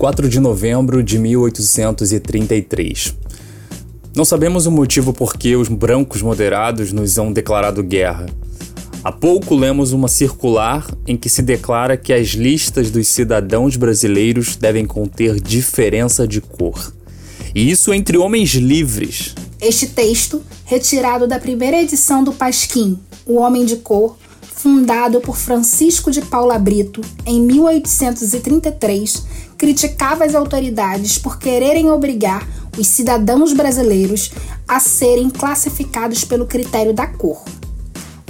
4 de novembro de 1833. Não sabemos o motivo por que os brancos moderados nos hão declarado guerra. Há pouco lemos uma circular em que se declara que as listas dos cidadãos brasileiros devem conter diferença de cor. E isso entre homens livres. Este texto, retirado da primeira edição do Pasquim, O Homem de Cor, fundado por Francisco de Paula Brito em 1833, criticava as autoridades por quererem obrigar os cidadãos brasileiros a serem classificados pelo critério da cor,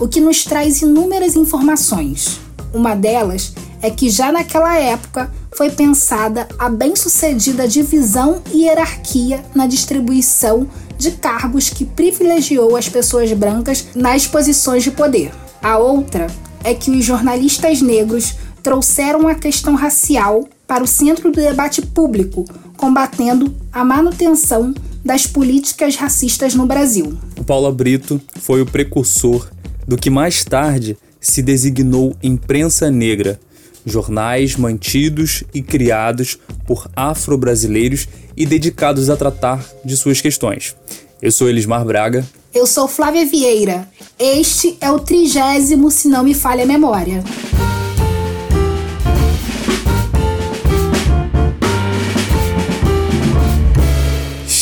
o que nos traz inúmeras informações. Uma delas é que já naquela época foi pensada a bem-sucedida divisão e hierarquia na distribuição de cargos que privilegiou as pessoas brancas nas posições de poder. A outra é que os jornalistas negros trouxeram a questão racial para o centro do debate público, combatendo a manutenção das políticas racistas no Brasil. O Paulo Brito foi o precursor do que mais tarde se designou imprensa negra, jornais mantidos e criados por afro-brasileiros e dedicados a tratar de suas questões. Eu sou Elismar Braga eu sou Flávia Vieira. Este é o trigésimo, se não me falha a memória.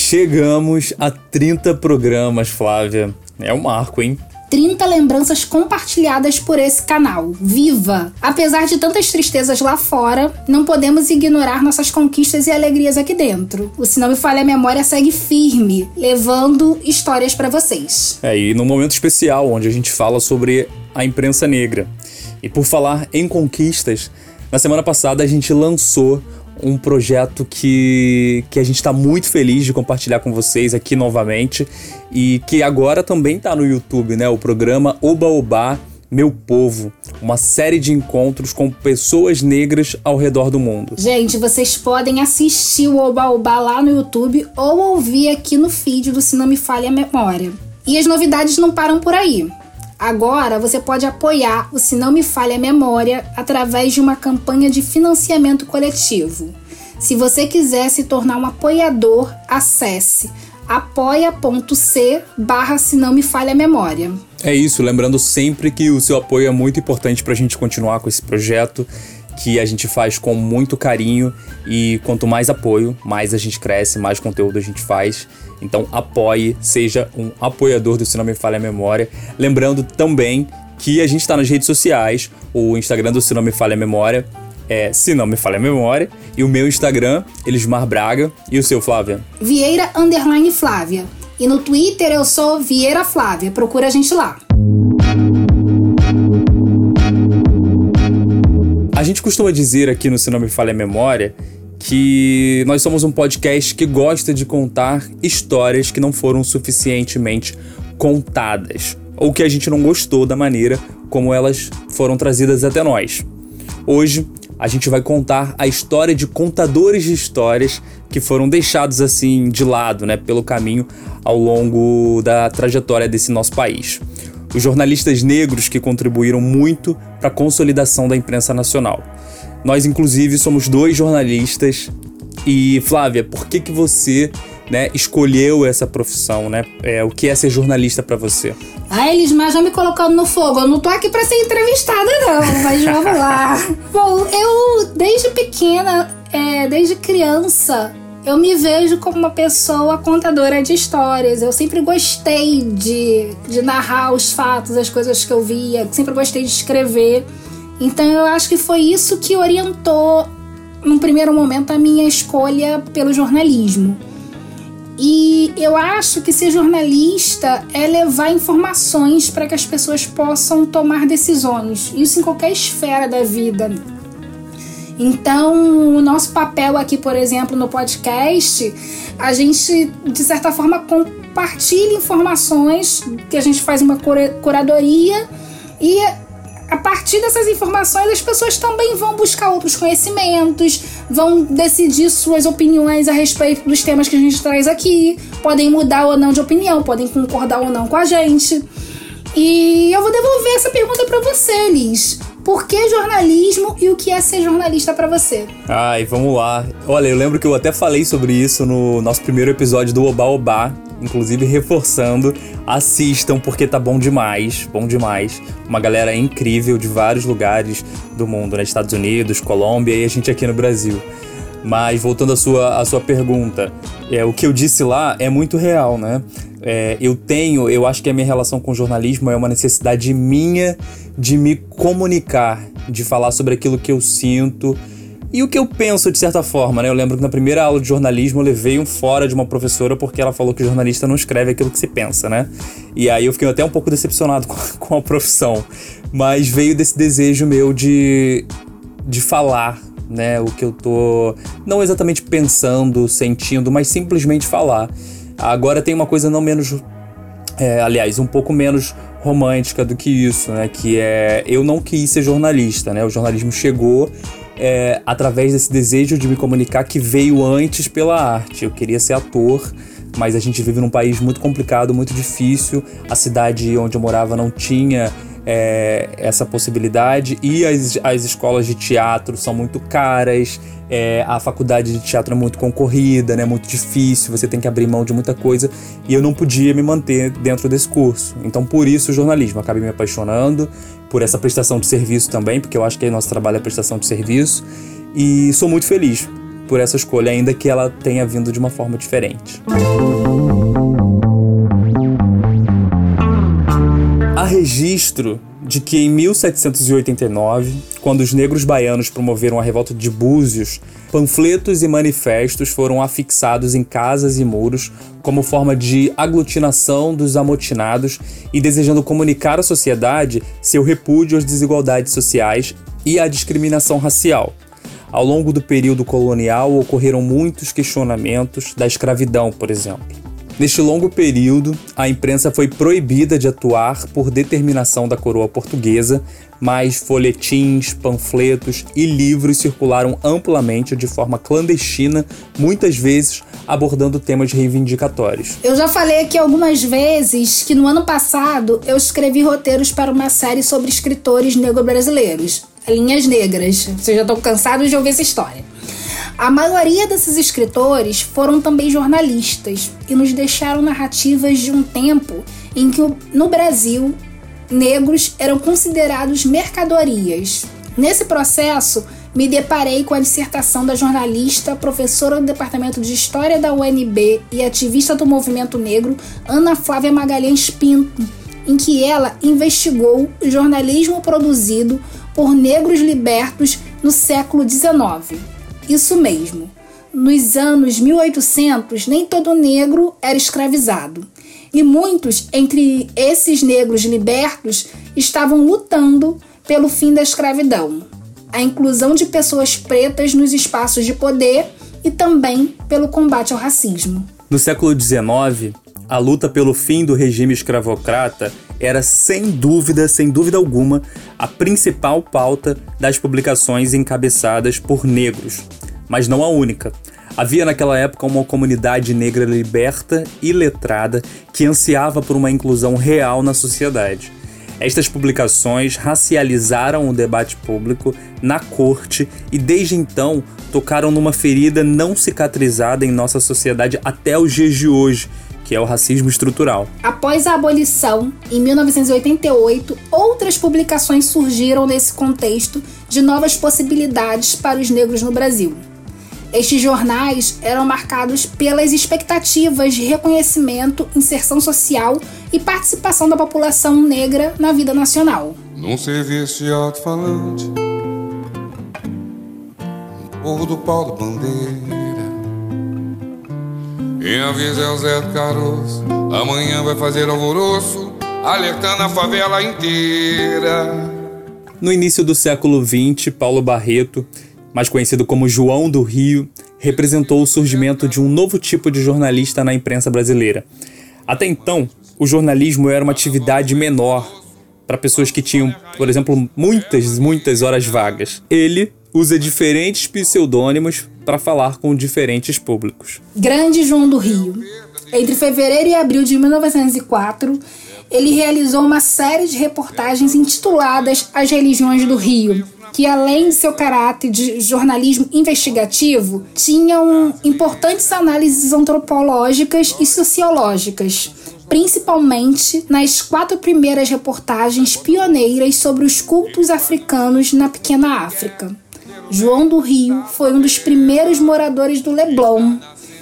Chegamos a 30 programas, Flávia. É um marco, hein? 30 lembranças compartilhadas por esse canal. Viva! Apesar de tantas tristezas lá fora, não podemos ignorar nossas conquistas e alegrias aqui dentro. O Se Não Me Falha a Memória segue firme, levando histórias para vocês. É, e num momento especial, onde a gente fala sobre a imprensa negra. E por falar em conquistas, na semana passada a gente lançou um projeto que, que a gente está muito feliz de compartilhar com vocês aqui novamente e que agora também está no YouTube, né? O programa Oba Oba Meu Povo, uma série de encontros com pessoas negras ao redor do mundo. Gente, vocês podem assistir o Oba Oba lá no YouTube ou ouvir aqui no feed do Se Não Me Falha a Memória. E as novidades não param por aí. Agora você pode apoiar o Se Não Me Falha a Memória através de uma campanha de financiamento coletivo. Se você quiser se tornar um apoiador, acesse apoia.c barra se não me falha a memória. É isso, lembrando sempre que o seu apoio é muito importante para a gente continuar com esse projeto que a gente faz com muito carinho e quanto mais apoio, mais a gente cresce, mais conteúdo a gente faz. Então apoie, seja um apoiador do Se Não Me Falha a Memória. Lembrando também que a gente está nas redes sociais, o Instagram do Se Não Me Falha a Memória é Se Não Me Falha a Memória, e o meu Instagram, Elismar Braga, e o seu, Flávia? Vieira Underline Flávia. E no Twitter eu sou Vieira Flávia, procura a gente lá. A gente costuma dizer aqui no Se Não Me Falha a Memória que nós somos um podcast que gosta de contar histórias que não foram suficientemente contadas ou que a gente não gostou da maneira como elas foram trazidas até nós. Hoje a gente vai contar a história de contadores de histórias que foram deixados assim de lado, né, pelo caminho ao longo da trajetória desse nosso país. Os jornalistas negros que contribuíram muito para a consolidação da imprensa nacional. Nós, inclusive, somos dois jornalistas. E, Flávia, por que, que você né, escolheu essa profissão, né? É, o que é ser jornalista para você? Ah, Elismar já me colocando no fogo. Eu não tô aqui para ser entrevistada, não, mas vamos lá. Bom, eu, desde pequena, é, desde criança, eu me vejo como uma pessoa contadora de histórias. Eu sempre gostei de, de narrar os fatos, as coisas que eu via, sempre gostei de escrever. Então eu acho que foi isso que orientou, num primeiro momento, a minha escolha pelo jornalismo. E eu acho que ser jornalista é levar informações para que as pessoas possam tomar decisões, isso em qualquer esfera da vida. Então, o nosso papel aqui, por exemplo, no podcast, a gente, de certa forma, compartilha informações, que a gente faz uma curadoria e a partir dessas informações, as pessoas também vão buscar outros conhecimentos, vão decidir suas opiniões a respeito dos temas que a gente traz aqui, podem mudar ou não de opinião, podem concordar ou não com a gente. E eu vou devolver essa pergunta para você, Liz. Por que jornalismo e o que é ser jornalista para você? Ai, vamos lá. Olha, eu lembro que eu até falei sobre isso no nosso primeiro episódio do Oba Oba, inclusive reforçando, assistam porque tá bom demais, bom demais. Uma galera incrível de vários lugares do mundo, né? Estados Unidos, Colômbia e a gente aqui no Brasil. Mas voltando à sua, à sua pergunta, é, o que eu disse lá é muito real, né? É, eu tenho, eu acho que a minha relação com o jornalismo é uma necessidade minha de me comunicar, de falar sobre aquilo que eu sinto e o que eu penso de certa forma, né? Eu lembro que na primeira aula de jornalismo eu levei um fora de uma professora porque ela falou que o jornalista não escreve aquilo que se pensa, né? E aí eu fiquei até um pouco decepcionado com a, com a profissão, mas veio desse desejo meu de, de falar né? O que eu tô não exatamente pensando, sentindo, mas simplesmente falar. Agora tem uma coisa não menos. É, aliás, um pouco menos romântica do que isso, né? Que é. Eu não quis ser jornalista, né? O jornalismo chegou é, através desse desejo de me comunicar que veio antes pela arte. Eu queria ser ator, mas a gente vive num país muito complicado, muito difícil. A cidade onde eu morava não tinha é, essa possibilidade e as, as escolas de teatro são muito caras, é, a faculdade de teatro é muito concorrida, né, muito difícil, você tem que abrir mão de muita coisa e eu não podia me manter dentro desse curso. Então, por isso, o jornalismo. Acabei me apaixonando por essa prestação de serviço também, porque eu acho que nosso trabalho é prestação de serviço e sou muito feliz por essa escolha, ainda que ela tenha vindo de uma forma diferente. Há registro de que em 1789, quando os negros baianos promoveram a revolta de Búzios, panfletos e manifestos foram afixados em casas e muros como forma de aglutinação dos amotinados e desejando comunicar à sociedade seu repúdio às desigualdades sociais e à discriminação racial. Ao longo do período colonial ocorreram muitos questionamentos da escravidão, por exemplo. Neste longo período, a imprensa foi proibida de atuar por determinação da coroa portuguesa, mas folhetins, panfletos e livros circularam amplamente de forma clandestina, muitas vezes abordando temas reivindicatórios. Eu já falei aqui algumas vezes que no ano passado eu escrevi roteiros para uma série sobre escritores negro-brasileiros, Linhas Negras. Vocês já estão cansados de ouvir essa história. A maioria desses escritores foram também jornalistas e nos deixaram narrativas de um tempo em que no Brasil negros eram considerados mercadorias. Nesse processo, me deparei com a dissertação da jornalista, professora do Departamento de História da UNB e ativista do movimento negro, Ana Flávia Magalhães Pinto, em que ela investigou o jornalismo produzido por negros libertos no século XIX. Isso mesmo. Nos anos 1800, nem todo negro era escravizado. E muitos entre esses negros libertos estavam lutando pelo fim da escravidão, a inclusão de pessoas pretas nos espaços de poder e também pelo combate ao racismo. No século XIX, a luta pelo fim do regime escravocrata era sem dúvida, sem dúvida alguma, a principal pauta das publicações encabeçadas por negros, mas não a única. Havia naquela época uma comunidade negra liberta e letrada que ansiava por uma inclusão real na sociedade. Estas publicações racializaram o debate público na corte e desde então tocaram numa ferida não cicatrizada em nossa sociedade até os dias de hoje, que é o racismo estrutural. Após a abolição, em 1988, outras publicações surgiram nesse contexto de novas possibilidades para os negros no Brasil. Estes jornais eram marcados pelas expectativas de reconhecimento, inserção social e participação da população negra na vida nacional. Num serviço de alto-falante, povo do pau da bandeira. Quem avisa o Zé do Caroço, amanhã vai fazer alvoroço, alertando a favela inteira. No início do século XX, Paulo Barreto mais conhecido como João do Rio, representou o surgimento de um novo tipo de jornalista na imprensa brasileira. Até então, o jornalismo era uma atividade menor para pessoas que tinham, por exemplo, muitas, muitas horas vagas. Ele usa diferentes pseudônimos para falar com diferentes públicos. Grande João do Rio. Entre fevereiro e abril de 1904, ele realizou uma série de reportagens intituladas As Religiões do Rio, que além de seu caráter de jornalismo investigativo, tinham importantes análises antropológicas e sociológicas, principalmente nas quatro primeiras reportagens pioneiras sobre os cultos africanos na pequena África. João do Rio foi um dos primeiros moradores do Leblon,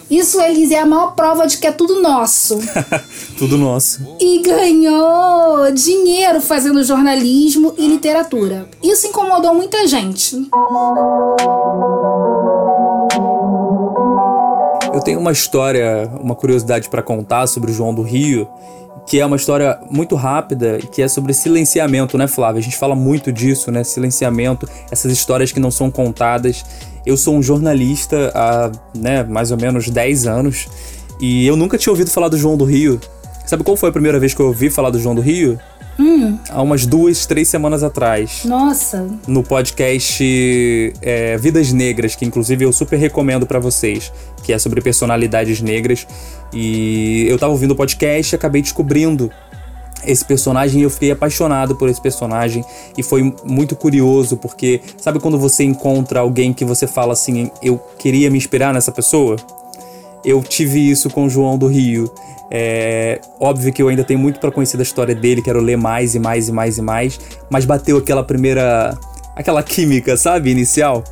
isso, Elise, é a maior prova de que é tudo nosso. tudo nosso. E ganhou dinheiro fazendo jornalismo e literatura. Isso incomodou muita gente. Eu tenho uma história, uma curiosidade para contar sobre o João do Rio, que é uma história muito rápida que é sobre silenciamento, né, Flávia? A gente fala muito disso, né? Silenciamento, essas histórias que não são contadas. Eu sou um jornalista há né, mais ou menos 10 anos e eu nunca tinha ouvido falar do João do Rio. Sabe qual foi a primeira vez que eu ouvi falar do João do Rio? Hum. Há umas duas, três semanas atrás. Nossa. No podcast é, Vidas Negras, que inclusive eu super recomendo para vocês, que é sobre personalidades negras. E eu tava ouvindo o podcast e acabei descobrindo esse personagem eu fiquei apaixonado por esse personagem e foi muito curioso porque sabe quando você encontra alguém que você fala assim, eu queria me inspirar nessa pessoa? Eu tive isso com o João do Rio. É óbvio que eu ainda tenho muito para conhecer da história dele, quero ler mais e mais e mais e mais, mas bateu aquela primeira aquela química, sabe, inicial.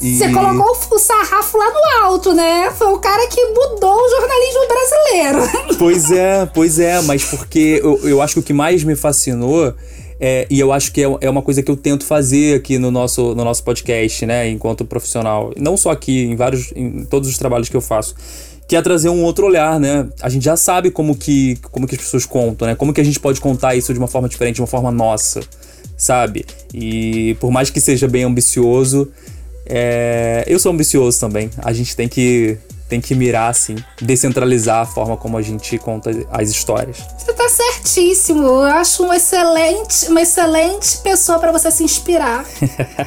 Você colocou o sarrafo lá no alto, né? Foi o cara que mudou o jornalismo brasileiro. Pois é, pois é, mas porque eu, eu acho que o que mais me fascinou é, e eu acho que é, é uma coisa que eu tento fazer aqui no nosso, no nosso podcast, né, enquanto profissional. Não só aqui, em vários, em todos os trabalhos que eu faço. Que é trazer um outro olhar, né? A gente já sabe como que, como que as pessoas contam, né? Como que a gente pode contar isso de uma forma diferente, de uma forma nossa, sabe? E por mais que seja bem ambicioso, é, eu sou ambicioso também. A gente tem que, tem que mirar, assim, descentralizar a forma como a gente conta as histórias. Você tá certíssimo. Eu acho um excelente, uma excelente pessoa para você se inspirar.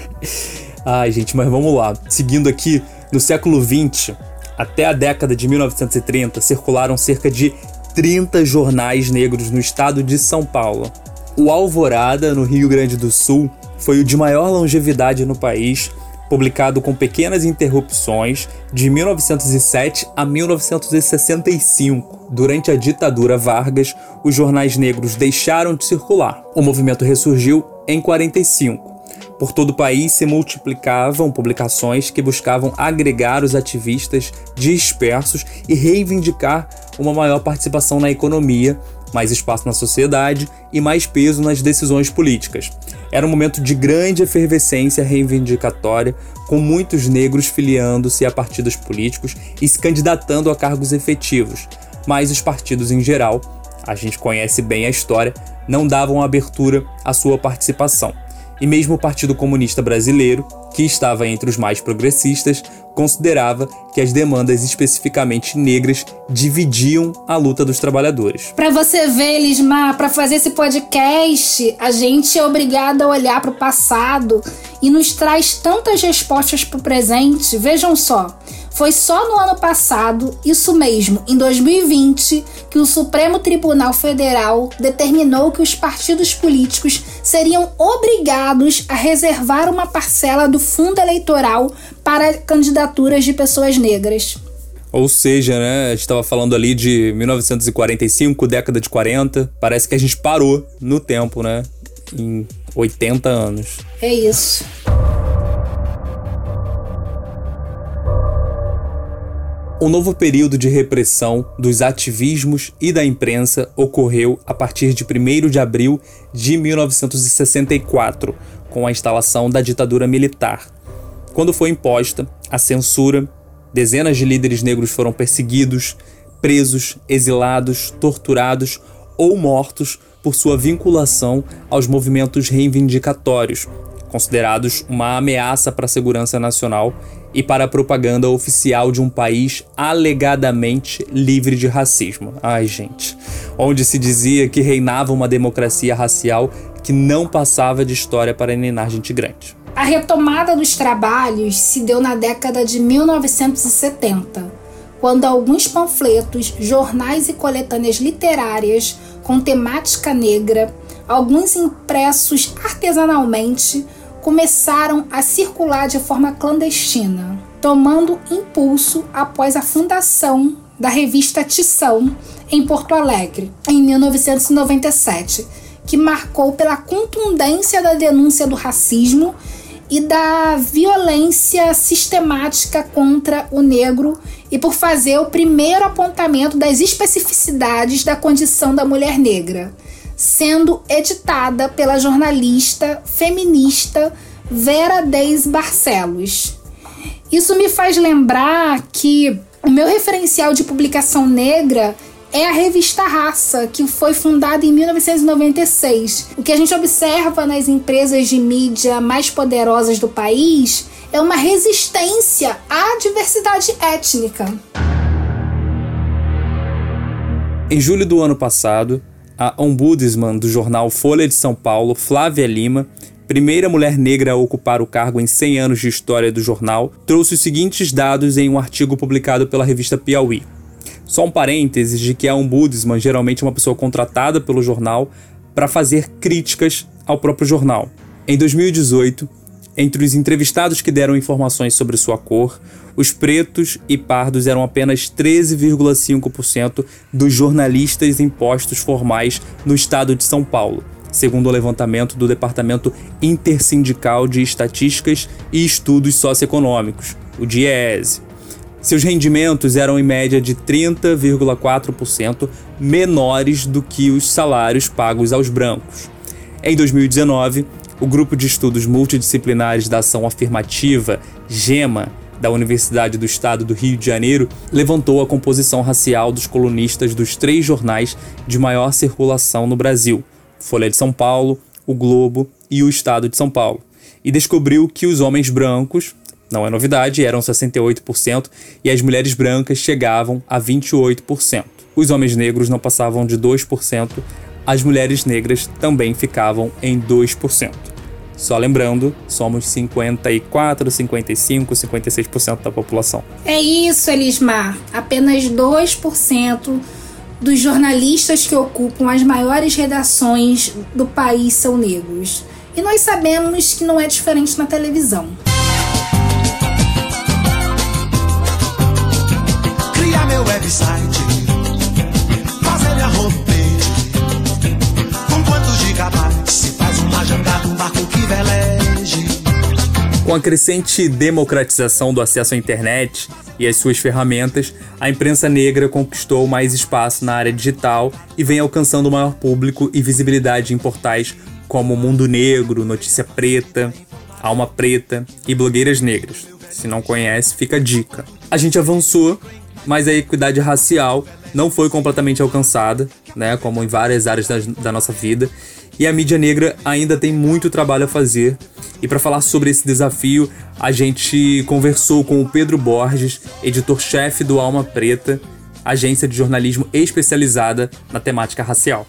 Ai, gente, mas vamos lá. Seguindo aqui, no século XX, até a década de 1930, circularam cerca de 30 jornais negros no estado de São Paulo. O Alvorada, no Rio Grande do Sul, foi o de maior longevidade no país publicado com pequenas interrupções de 1907 a 1965. Durante a ditadura Vargas, os jornais negros deixaram de circular. O movimento ressurgiu em 45. Por todo o país se multiplicavam publicações que buscavam agregar os ativistas dispersos e reivindicar uma maior participação na economia, mais espaço na sociedade e mais peso nas decisões políticas. Era um momento de grande efervescência reivindicatória, com muitos negros filiando-se a partidos políticos e se candidatando a cargos efetivos, mas os partidos em geral, a gente conhece bem a história, não davam abertura à sua participação e mesmo o Partido Comunista Brasileiro, que estava entre os mais progressistas, considerava que as demandas especificamente negras dividiam a luta dos trabalhadores. Para você ver, Lismar, para fazer esse podcast, a gente é obrigado a olhar para o passado e nos traz tantas respostas para o presente. Vejam só. Foi só no ano passado, isso mesmo, em 2020, que o Supremo Tribunal Federal determinou que os partidos políticos seriam obrigados a reservar uma parcela do fundo eleitoral para candidaturas de pessoas negras. Ou seja, né, a gente estava falando ali de 1945, década de 40, parece que a gente parou no tempo, né? Em 80 anos. É isso. O novo período de repressão dos ativismos e da imprensa ocorreu a partir de 1 de abril de 1964, com a instalação da ditadura militar. Quando foi imposta a censura, dezenas de líderes negros foram perseguidos, presos, exilados, torturados ou mortos por sua vinculação aos movimentos reivindicatórios, considerados uma ameaça para a segurança nacional e para a propaganda oficial de um país alegadamente livre de racismo. Ai, gente. Onde se dizia que reinava uma democracia racial que não passava de história para ninar gente grande. A retomada dos trabalhos se deu na década de 1970, quando alguns panfletos, jornais e coletâneas literárias com temática negra, alguns impressos artesanalmente, começaram a circular de forma clandestina, tomando impulso após a fundação da revista Tição em Porto Alegre, em 1997, que marcou pela contundência da denúncia do racismo e da violência sistemática contra o negro e por fazer o primeiro apontamento das especificidades da condição da mulher negra, sendo editada pela jornalista feminista Vera Deis Barcelos. Isso me faz lembrar que o meu referencial de publicação negra é a revista Raça, que foi fundada em 1996. O que a gente observa nas empresas de mídia mais poderosas do país é uma resistência à diversidade étnica. Em julho do ano passado, a ombudsman do jornal Folha de São Paulo, Flávia Lima, primeira mulher negra a ocupar o cargo em 100 anos de história do jornal, trouxe os seguintes dados em um artigo publicado pela revista Piauí. Só um parênteses de que a ombudsman geralmente é uma pessoa contratada pelo jornal para fazer críticas ao próprio jornal. Em 2018, entre os entrevistados que deram informações sobre sua cor, os pretos e pardos eram apenas 13,5% dos jornalistas em postos formais no estado de São Paulo, segundo o levantamento do Departamento Intersindical de Estatísticas e Estudos Socioeconômicos, o DIEESE. Seus rendimentos eram em média de 30,4% menores do que os salários pagos aos brancos. Em 2019, o Grupo de Estudos Multidisciplinares da Ação Afirmativa, GEMA, da Universidade do Estado do Rio de Janeiro, levantou a composição racial dos colunistas dos três jornais de maior circulação no Brasil: Folha de São Paulo, O Globo e O Estado de São Paulo, e descobriu que os homens brancos, não é novidade, eram 68% e as mulheres brancas chegavam a 28%. Os homens negros não passavam de 2%, as mulheres negras também ficavam em 2%. Só lembrando, somos 54, 55, 56% da população. É isso, Elismar. Apenas 2% dos jornalistas que ocupam as maiores redações do país são negros. E nós sabemos que não é diferente na televisão. meu website, Com a crescente democratização do acesso à internet e as suas ferramentas, a imprensa negra conquistou mais espaço na área digital e vem alcançando o maior público e visibilidade em portais como Mundo Negro, Notícia Preta, Alma Preta e Blogueiras Negras. Se não conhece, fica a dica. A gente avançou mas a equidade racial não foi completamente alcançada, né, como em várias áreas da, da nossa vida. E a mídia negra ainda tem muito trabalho a fazer. E para falar sobre esse desafio, a gente conversou com o Pedro Borges, editor-chefe do Alma Preta, agência de jornalismo especializada na temática racial.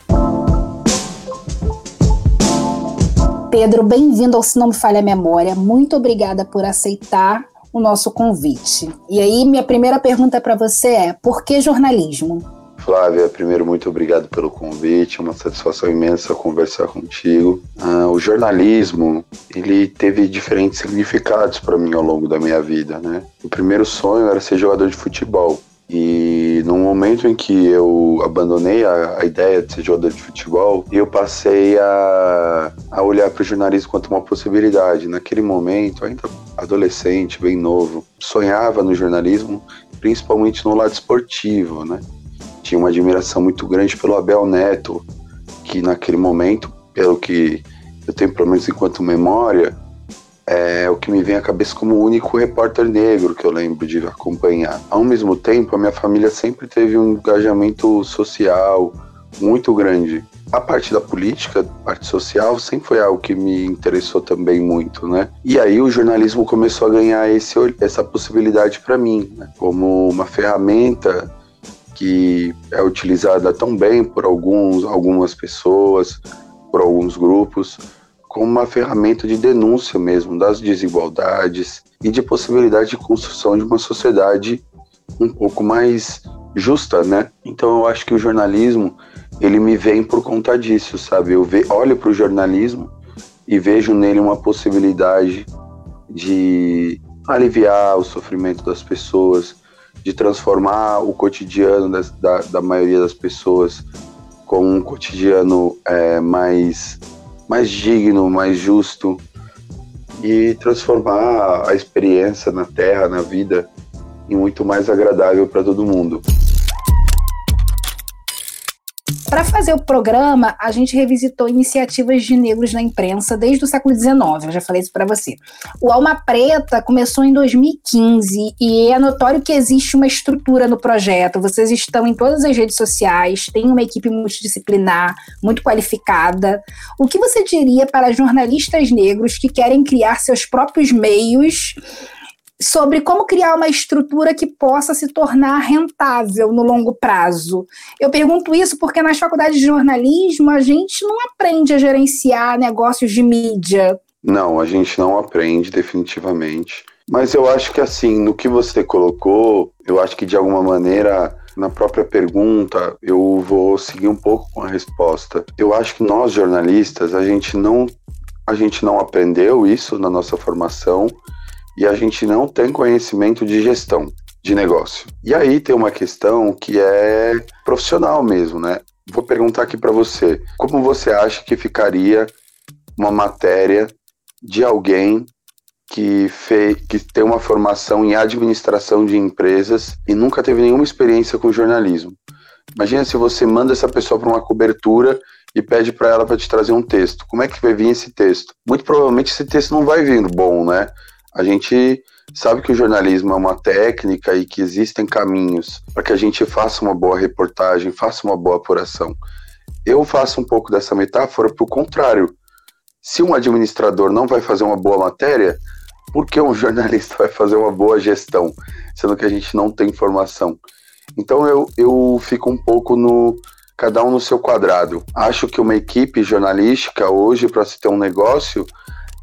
Pedro, bem-vindo ao Se Não Me Falha a Memória. Muito obrigada por aceitar o nosso convite. E aí, minha primeira pergunta para você é: por que jornalismo? Flávia, primeiro, muito obrigado pelo convite, é uma satisfação imensa conversar contigo. Ah, o jornalismo, ele teve diferentes significados para mim ao longo da minha vida, né? O primeiro sonho era ser jogador de futebol. E no momento em que eu abandonei a, a ideia de ser jogador de futebol, eu passei a, a olhar para o jornalismo quanto uma possibilidade. Naquele momento, ainda adolescente, bem novo, sonhava no jornalismo, principalmente no lado esportivo, né? Tinha uma admiração muito grande pelo Abel Neto, que naquele momento, pelo que eu tenho pelo menos enquanto memória, é o que me vem à cabeça como o único repórter negro que eu lembro de acompanhar. Ao mesmo tempo, a minha família sempre teve um engajamento social muito grande. A parte da política, a parte social, sempre foi algo que me interessou também muito, né? E aí o jornalismo começou a ganhar esse, essa possibilidade para mim, né? como uma ferramenta que é utilizada tão bem por alguns, algumas pessoas, por alguns grupos, como uma ferramenta de denúncia mesmo das desigualdades e de possibilidade de construção de uma sociedade um pouco mais justa, né? Então eu acho que o jornalismo ele me vem por conta disso, sabe? Eu ve, olho para o jornalismo e vejo nele uma possibilidade de aliviar o sofrimento das pessoas, de transformar o cotidiano das, da, da, maioria das pessoas com um cotidiano é, mais, mais digno, mais justo e transformar a experiência na Terra, na vida, em muito mais agradável para todo mundo. Para fazer o programa, a gente revisitou iniciativas de negros na imprensa desde o século XIX, eu já falei isso para você. O Alma Preta começou em 2015 e é notório que existe uma estrutura no projeto. Vocês estão em todas as redes sociais, tem uma equipe multidisciplinar, muito qualificada. O que você diria para jornalistas negros que querem criar seus próprios meios sobre como criar uma estrutura que possa se tornar rentável no longo prazo. Eu pergunto isso porque nas faculdades de jornalismo a gente não aprende a gerenciar negócios de mídia. Não, a gente não aprende definitivamente. Mas eu acho que assim, no que você colocou, eu acho que de alguma maneira na própria pergunta, eu vou seguir um pouco com a resposta. Eu acho que nós jornalistas, a gente não a gente não aprendeu isso na nossa formação e a gente não tem conhecimento de gestão de negócio. E aí tem uma questão que é profissional mesmo, né? Vou perguntar aqui para você, como você acha que ficaria uma matéria de alguém que, fez, que tem uma formação em administração de empresas e nunca teve nenhuma experiência com jornalismo? Imagina se você manda essa pessoa para uma cobertura e pede para ela para te trazer um texto. Como é que vai vir esse texto? Muito provavelmente esse texto não vai vir bom, né? A gente sabe que o jornalismo é uma técnica e que existem caminhos para que a gente faça uma boa reportagem, faça uma boa apuração. Eu faço um pouco dessa metáfora para o contrário. Se um administrador não vai fazer uma boa matéria, por que um jornalista vai fazer uma boa gestão, sendo que a gente não tem informação? Então eu, eu fico um pouco no cada um no seu quadrado. Acho que uma equipe jornalística hoje para se ter um negócio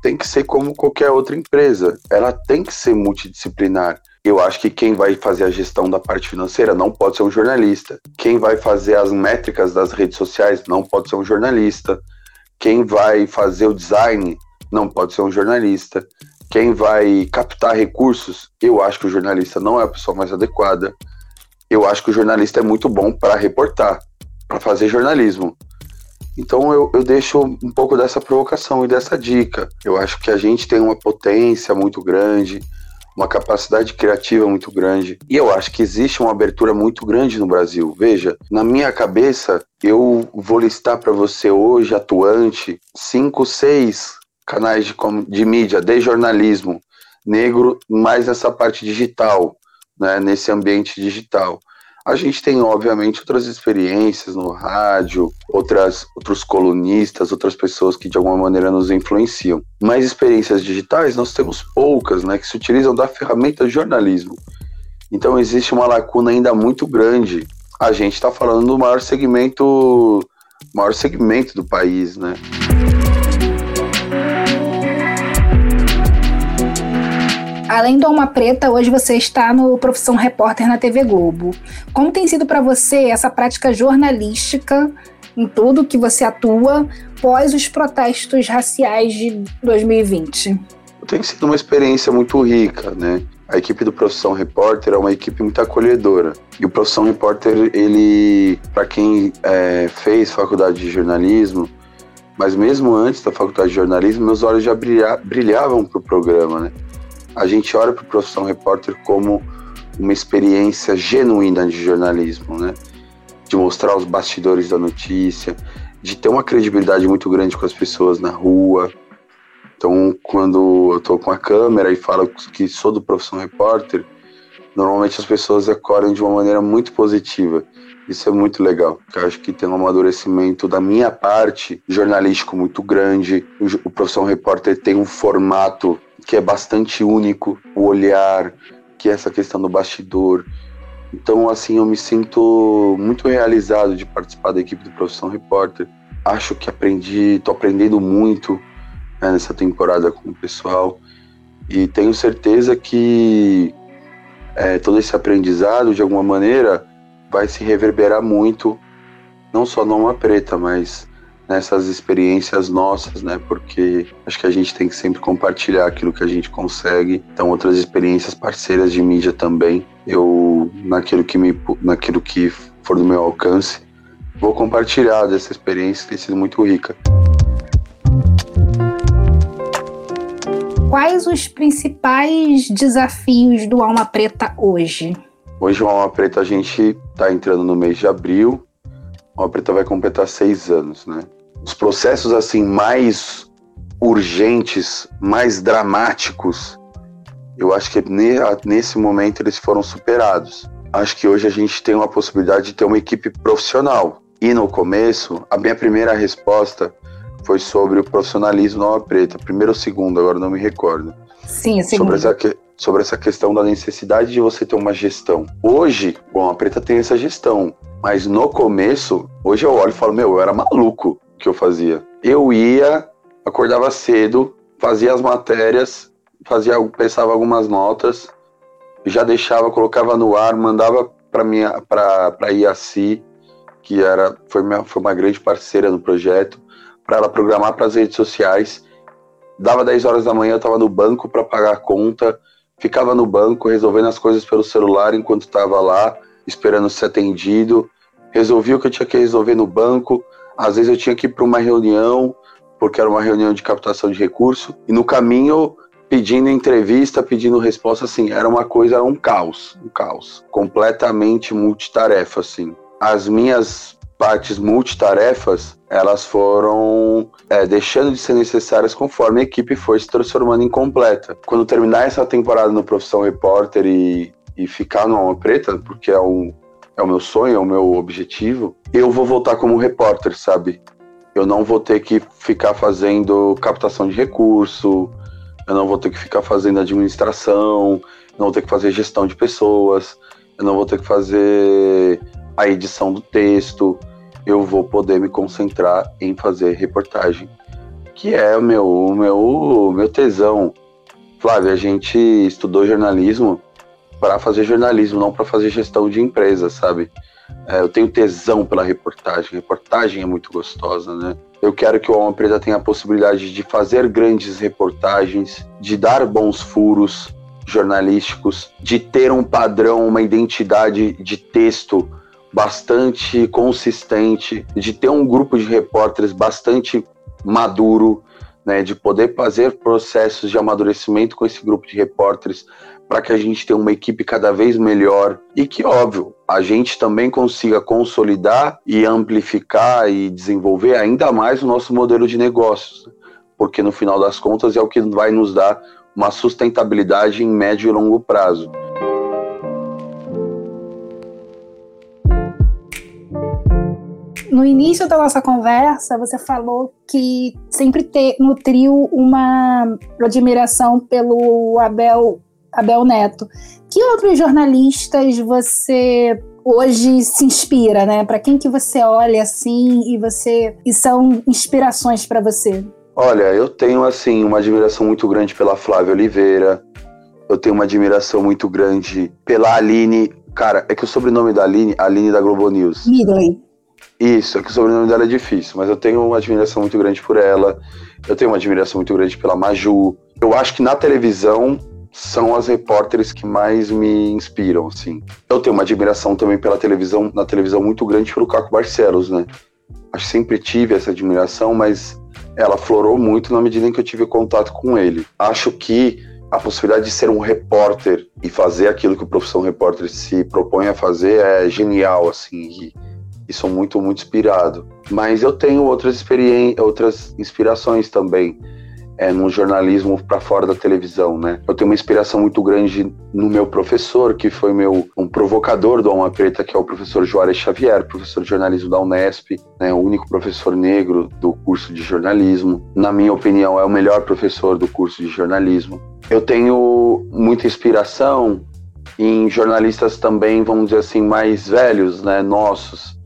tem que ser como qualquer outra empresa. Ela tem que ser multidisciplinar. Eu acho que quem vai fazer a gestão da parte financeira não pode ser um jornalista. Quem vai fazer as métricas das redes sociais não pode ser um jornalista. Quem vai fazer o design não pode ser um jornalista. Quem vai captar recursos, eu acho que o jornalista não é a pessoa mais adequada. Eu acho que o jornalista é muito bom para reportar, para fazer jornalismo. Então eu, eu deixo um pouco dessa provocação e dessa dica. Eu acho que a gente tem uma potência muito grande, uma capacidade criativa muito grande. E eu acho que existe uma abertura muito grande no Brasil. Veja, na minha cabeça, eu vou listar para você hoje, atuante, cinco, seis canais de, de mídia, de jornalismo negro, mais nessa parte digital, né, nesse ambiente digital. A gente tem, obviamente, outras experiências no rádio, outras, outros colunistas, outras pessoas que de alguma maneira nos influenciam. Mas experiências digitais nós temos poucas, né, que se utilizam da ferramenta de jornalismo. Então existe uma lacuna ainda muito grande. A gente está falando do maior segmento, maior segmento do país, né? Além do Alma Preta, hoje você está no Profissão Repórter na TV Globo. Como tem sido para você essa prática jornalística em tudo que você atua pós os protestos raciais de 2020? Tem sido uma experiência muito rica, né? A equipe do Profissão Repórter é uma equipe muito acolhedora. E o Profissão Repórter, ele, para quem é, fez faculdade de jornalismo, mas mesmo antes da faculdade de jornalismo, meus olhos já brilhavam para o programa, né? A gente olha para o Profissão Repórter como uma experiência genuína de jornalismo, né? De mostrar os bastidores da notícia, de ter uma credibilidade muito grande com as pessoas na rua. Então, quando eu estou com a câmera e falo que sou do Profissão Repórter, normalmente as pessoas acordam de uma maneira muito positiva. Isso é muito legal. Eu acho que tem um amadurecimento da minha parte jornalístico muito grande. O Profissão Repórter tem um formato que é bastante único, o olhar, que é essa questão do bastidor. Então, assim, eu me sinto muito realizado de participar da equipe do Profissão Repórter. Acho que aprendi, tô aprendendo muito né, nessa temporada com o pessoal e tenho certeza que é, todo esse aprendizado, de alguma maneira, vai se reverberar muito não só no Alma Preta, mas nessas experiências nossas, né? Porque acho que a gente tem que sempre compartilhar aquilo que a gente consegue. Então, outras experiências parceiras de mídia também. Eu, naquilo que, me, naquilo que for do meu alcance, vou compartilhar dessa experiência que tem sido muito rica. Quais os principais desafios do Alma Preta hoje? Hoje, o Alma Preta, a gente está entrando no mês de abril. O Alma Preta vai completar seis anos, né? Os processos assim mais urgentes, mais dramáticos, eu acho que nesse momento eles foram superados. Acho que hoje a gente tem uma possibilidade de ter uma equipe profissional. E no começo, a minha primeira resposta foi sobre o profissionalismo na Alma Preta. Primeiro ou segundo, agora não me recordo. Sim, segundo. Sobre essa, sobre essa questão da necessidade de você ter uma gestão. Hoje, o Alma Preta tem essa gestão. Mas no começo, hoje eu olho e falo, meu, eu era maluco que eu fazia. Eu ia, acordava cedo, fazia as matérias, fazia, pensava algumas notas, já deixava, colocava no ar, mandava para minha para para IACI, que era foi, minha, foi uma grande parceira no projeto para ela programar para as redes sociais. Dava 10 horas da manhã, eu estava no banco para pagar a conta, ficava no banco resolvendo as coisas pelo celular enquanto estava lá, esperando ser atendido. Resolvi o que eu tinha que resolver no banco. Às vezes eu tinha que ir para uma reunião, porque era uma reunião de captação de recurso, e no caminho pedindo entrevista, pedindo resposta, assim, era uma coisa, um caos, um caos, completamente multitarefa, assim. As minhas partes multitarefas, elas foram é, deixando de ser necessárias conforme a equipe foi se transformando em completa. Quando terminar essa temporada no Profissão Repórter e, e ficar no Alma Preta, porque é, um, é o meu sonho, é o meu objetivo, eu vou voltar como repórter, sabe? Eu não vou ter que ficar fazendo captação de recurso, eu não vou ter que ficar fazendo administração, eu não vou ter que fazer gestão de pessoas, eu não vou ter que fazer a edição do texto, eu vou poder me concentrar em fazer reportagem, que é o meu, o meu, meu tesão. Flávia, a gente estudou jornalismo para fazer jornalismo, não para fazer gestão de empresa, sabe? É, eu tenho tesão pela reportagem, reportagem é muito gostosa, né? Eu quero que o Alma Preta tenha a possibilidade de fazer grandes reportagens, de dar bons furos jornalísticos, de ter um padrão, uma identidade de texto bastante consistente, de ter um grupo de repórteres bastante maduro, né, de poder fazer processos de amadurecimento com esse grupo de repórteres para que a gente tenha uma equipe cada vez melhor e que, óbvio, a gente também consiga consolidar e amplificar e desenvolver ainda mais o nosso modelo de negócios, porque no final das contas é o que vai nos dar uma sustentabilidade em médio e longo prazo. No início da nossa conversa, você falou que sempre te, nutriu uma admiração pelo Abel, Abel Neto. Que outros jornalistas você hoje se inspira, né? Para quem que você olha assim e você e são inspirações para você? Olha, eu tenho assim uma admiração muito grande pela Flávia Oliveira. Eu tenho uma admiração muito grande pela Aline. Cara, é que o sobrenome da Aline, Aline da Globo News. Midley. Isso, é que o sobrenome dela é difícil, mas eu tenho uma admiração muito grande por ela. Eu tenho uma admiração muito grande pela Maju. Eu acho que na televisão são as repórteres que mais me inspiram, assim. Eu tenho uma admiração também pela televisão, na televisão muito grande pelo Caco Barcelos, né? Acho que sempre tive essa admiração, mas ela florou muito na medida em que eu tive contato com ele. Acho que a possibilidade de ser um repórter e fazer aquilo que o profissão repórter se propõe a fazer é genial, assim. E e sou muito, muito inspirado. Mas eu tenho outras, experiências, outras inspirações também é, no jornalismo para fora da televisão, né? Eu tenho uma inspiração muito grande no meu professor, que foi meu um provocador do Alma Preta, que é o professor Juarez Xavier, professor de jornalismo da Unesp, né? O único professor negro do curso de jornalismo. Na minha opinião, é o melhor professor do curso de jornalismo. Eu tenho muita inspiração em jornalistas também, vamos dizer assim, mais velhos, né? Nossos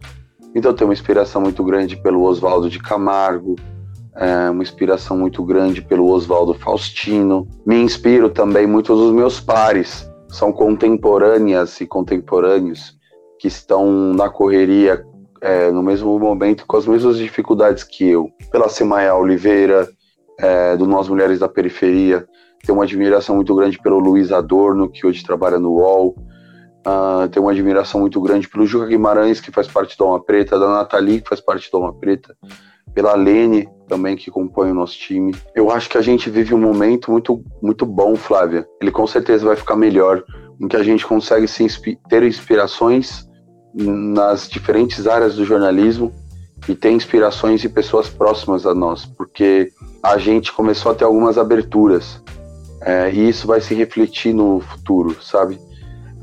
então eu tenho uma inspiração muito grande pelo Oswaldo de Camargo, é, uma inspiração muito grande pelo Oswaldo Faustino. Me inspiro também muitos dos meus pares, são contemporâneas e contemporâneos que estão na correria é, no mesmo momento, com as mesmas dificuldades que eu. Pela Semaia Oliveira, é, do Nós Mulheres da Periferia, tenho uma admiração muito grande pelo Luiz Adorno, que hoje trabalha no UOL. Uh, tenho uma admiração muito grande pelo Juca Guimarães, que faz parte do Alma Preta, da Nathalie, que faz parte do Alma Preta, pela Lene, também, que compõe o nosso time. Eu acho que a gente vive um momento muito, muito bom, Flávia. Ele com certeza vai ficar melhor, em que a gente consegue se inspi ter inspirações nas diferentes áreas do jornalismo e ter inspirações de pessoas próximas a nós, porque a gente começou a ter algumas aberturas. É, e isso vai se refletir no futuro, sabe?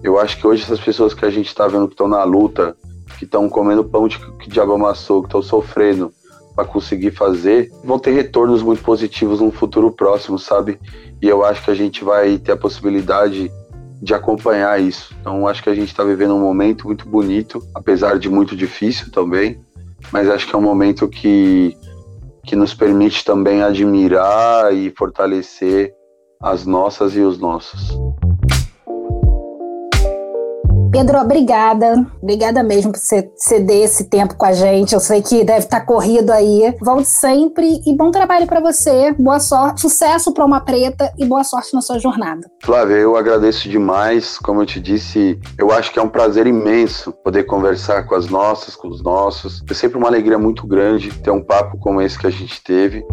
Eu acho que hoje essas pessoas que a gente está vendo que estão na luta, que estão comendo pão de que diabo amassou, que estão sofrendo para conseguir fazer, vão ter retornos muito positivos no futuro próximo, sabe? E eu acho que a gente vai ter a possibilidade de acompanhar isso. Então acho que a gente está vivendo um momento muito bonito, apesar de muito difícil também, mas acho que é um momento que que nos permite também admirar e fortalecer as nossas e os nossos. Pedro, obrigada. Obrigada mesmo por você ceder esse tempo com a gente. Eu sei que deve estar corrido aí. Volte sempre e bom trabalho para você. Boa sorte, sucesso para uma preta e boa sorte na sua jornada. Flávia, eu agradeço demais. Como eu te disse, eu acho que é um prazer imenso poder conversar com as nossas, com os nossos. É sempre uma alegria muito grande ter um papo como esse que a gente teve.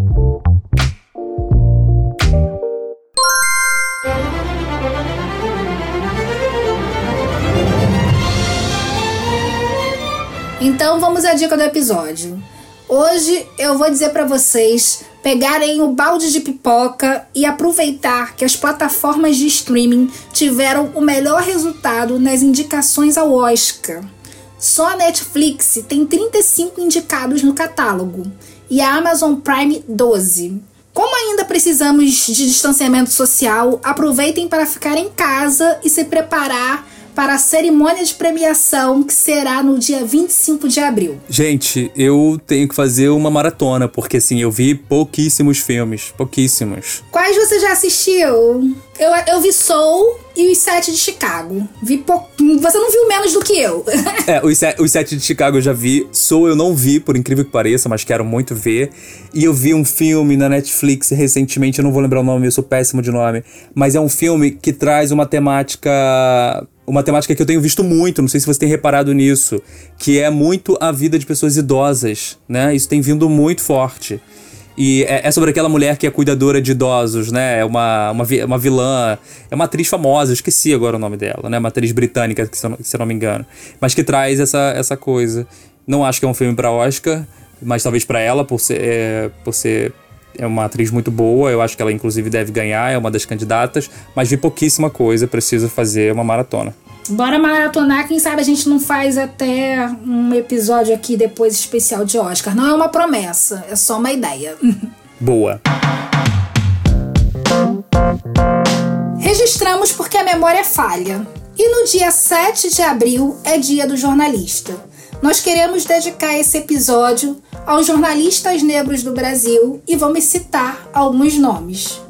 Então vamos à dica do episódio. Hoje eu vou dizer para vocês pegarem o balde de pipoca e aproveitar que as plataformas de streaming tiveram o melhor resultado nas indicações ao Oscar. Só a Netflix tem 35 indicados no catálogo e a Amazon Prime 12. Como ainda precisamos de distanciamento social, aproveitem para ficar em casa e se preparar para a cerimônia de premiação que será no dia 25 de abril. Gente, eu tenho que fazer uma maratona, porque assim, eu vi pouquíssimos filmes. Pouquíssimos. Quais você já assistiu? Eu, eu vi Soul e os Sete de Chicago. Vi pou... Você não viu menos do que eu. é, os, set, os Sete de Chicago eu já vi. Soul eu não vi, por incrível que pareça, mas quero muito ver. E eu vi um filme na Netflix recentemente, eu não vou lembrar o nome, eu sou péssimo de nome. Mas é um filme que traz uma temática uma temática que eu tenho visto muito, não sei se você tem reparado nisso, que é muito a vida de pessoas idosas, né? Isso tem vindo muito forte. E é, é sobre aquela mulher que é cuidadora de idosos, né? É uma, uma, uma vilã, é uma atriz famosa, esqueci agora o nome dela, né? Uma atriz britânica, se eu não, se eu não me engano. Mas que traz essa, essa coisa. Não acho que é um filme para Oscar, mas talvez para ela, por ser, é, por ser é uma atriz muito boa, eu acho que ela inclusive deve ganhar, é uma das candidatas, mas vi pouquíssima coisa, preciso fazer uma maratona. Bora maratonar, quem sabe a gente não faz até um episódio aqui depois especial de Oscar. Não é uma promessa, é só uma ideia. Boa. Registramos porque a memória falha. E no dia 7 de abril é dia do jornalista. Nós queremos dedicar esse episódio aos jornalistas negros do Brasil e vamos citar alguns nomes: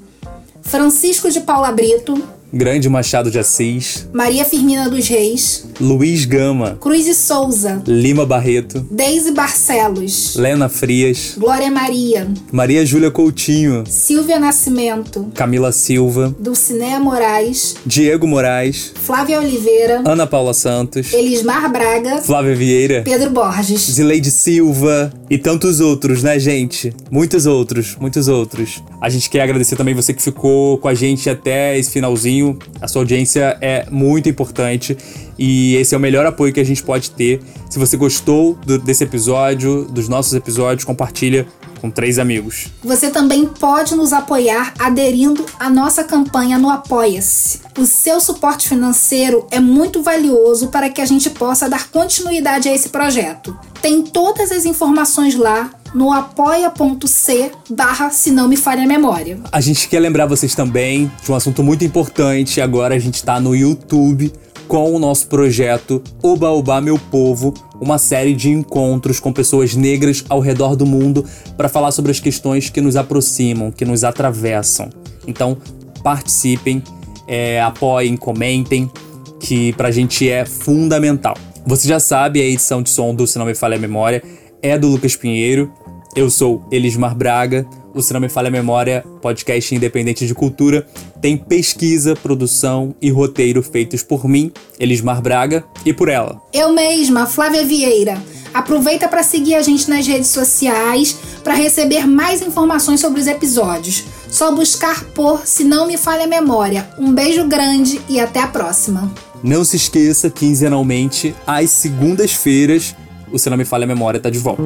Francisco de Paula Brito, Grande Machado de Assis, Maria Firmina dos Reis, Luiz Gama, Cruz e Souza, Lima Barreto, Deise Barcelos, Lena Frias, Glória Maria, Maria Júlia Coutinho, Silvia Nascimento, Camila Silva, Dulcinea Moraes, Diego Moraes, Flávia Oliveira, Ana Paula Santos, Elismar Braga, Flávia Vieira, Pedro Borges, Zileide Silva. E tantos outros, né, gente? Muitos outros, muitos outros. A gente quer agradecer também você que ficou com a gente até esse finalzinho a sua audiência é muito importante e esse é o melhor apoio que a gente pode ter. Se você gostou do, desse episódio, dos nossos episódios, compartilha com três amigos. Você também pode nos apoiar aderindo à nossa campanha no Apoia-se. O seu suporte financeiro é muito valioso para que a gente possa dar continuidade a esse projeto. Tem todas as informações lá no apoia.c barra se não me falha a memória. A gente quer lembrar vocês também de um assunto muito importante. Agora a gente está no YouTube com o nosso projeto Oba Oba Meu Povo, uma série de encontros com pessoas negras ao redor do mundo para falar sobre as questões que nos aproximam, que nos atravessam. Então, participem, é, apoiem, comentem, que pra gente é fundamental. Você já sabe, a edição de som do Se Não Me Falha a Memória é do Lucas Pinheiro. Eu sou Elismar Braga. O Se Não Me Falha a Memória, podcast independente de cultura, tem pesquisa, produção e roteiro feitos por mim, Elismar Braga, e por ela. Eu mesma, Flávia Vieira. Aproveita para seguir a gente nas redes sociais para receber mais informações sobre os episódios. Só buscar por Se Não Me Falha a Memória. Um beijo grande e até a próxima. Não se esqueça, quinzenalmente, às segundas-feiras, o Se Não Me Falha a Memória tá de volta.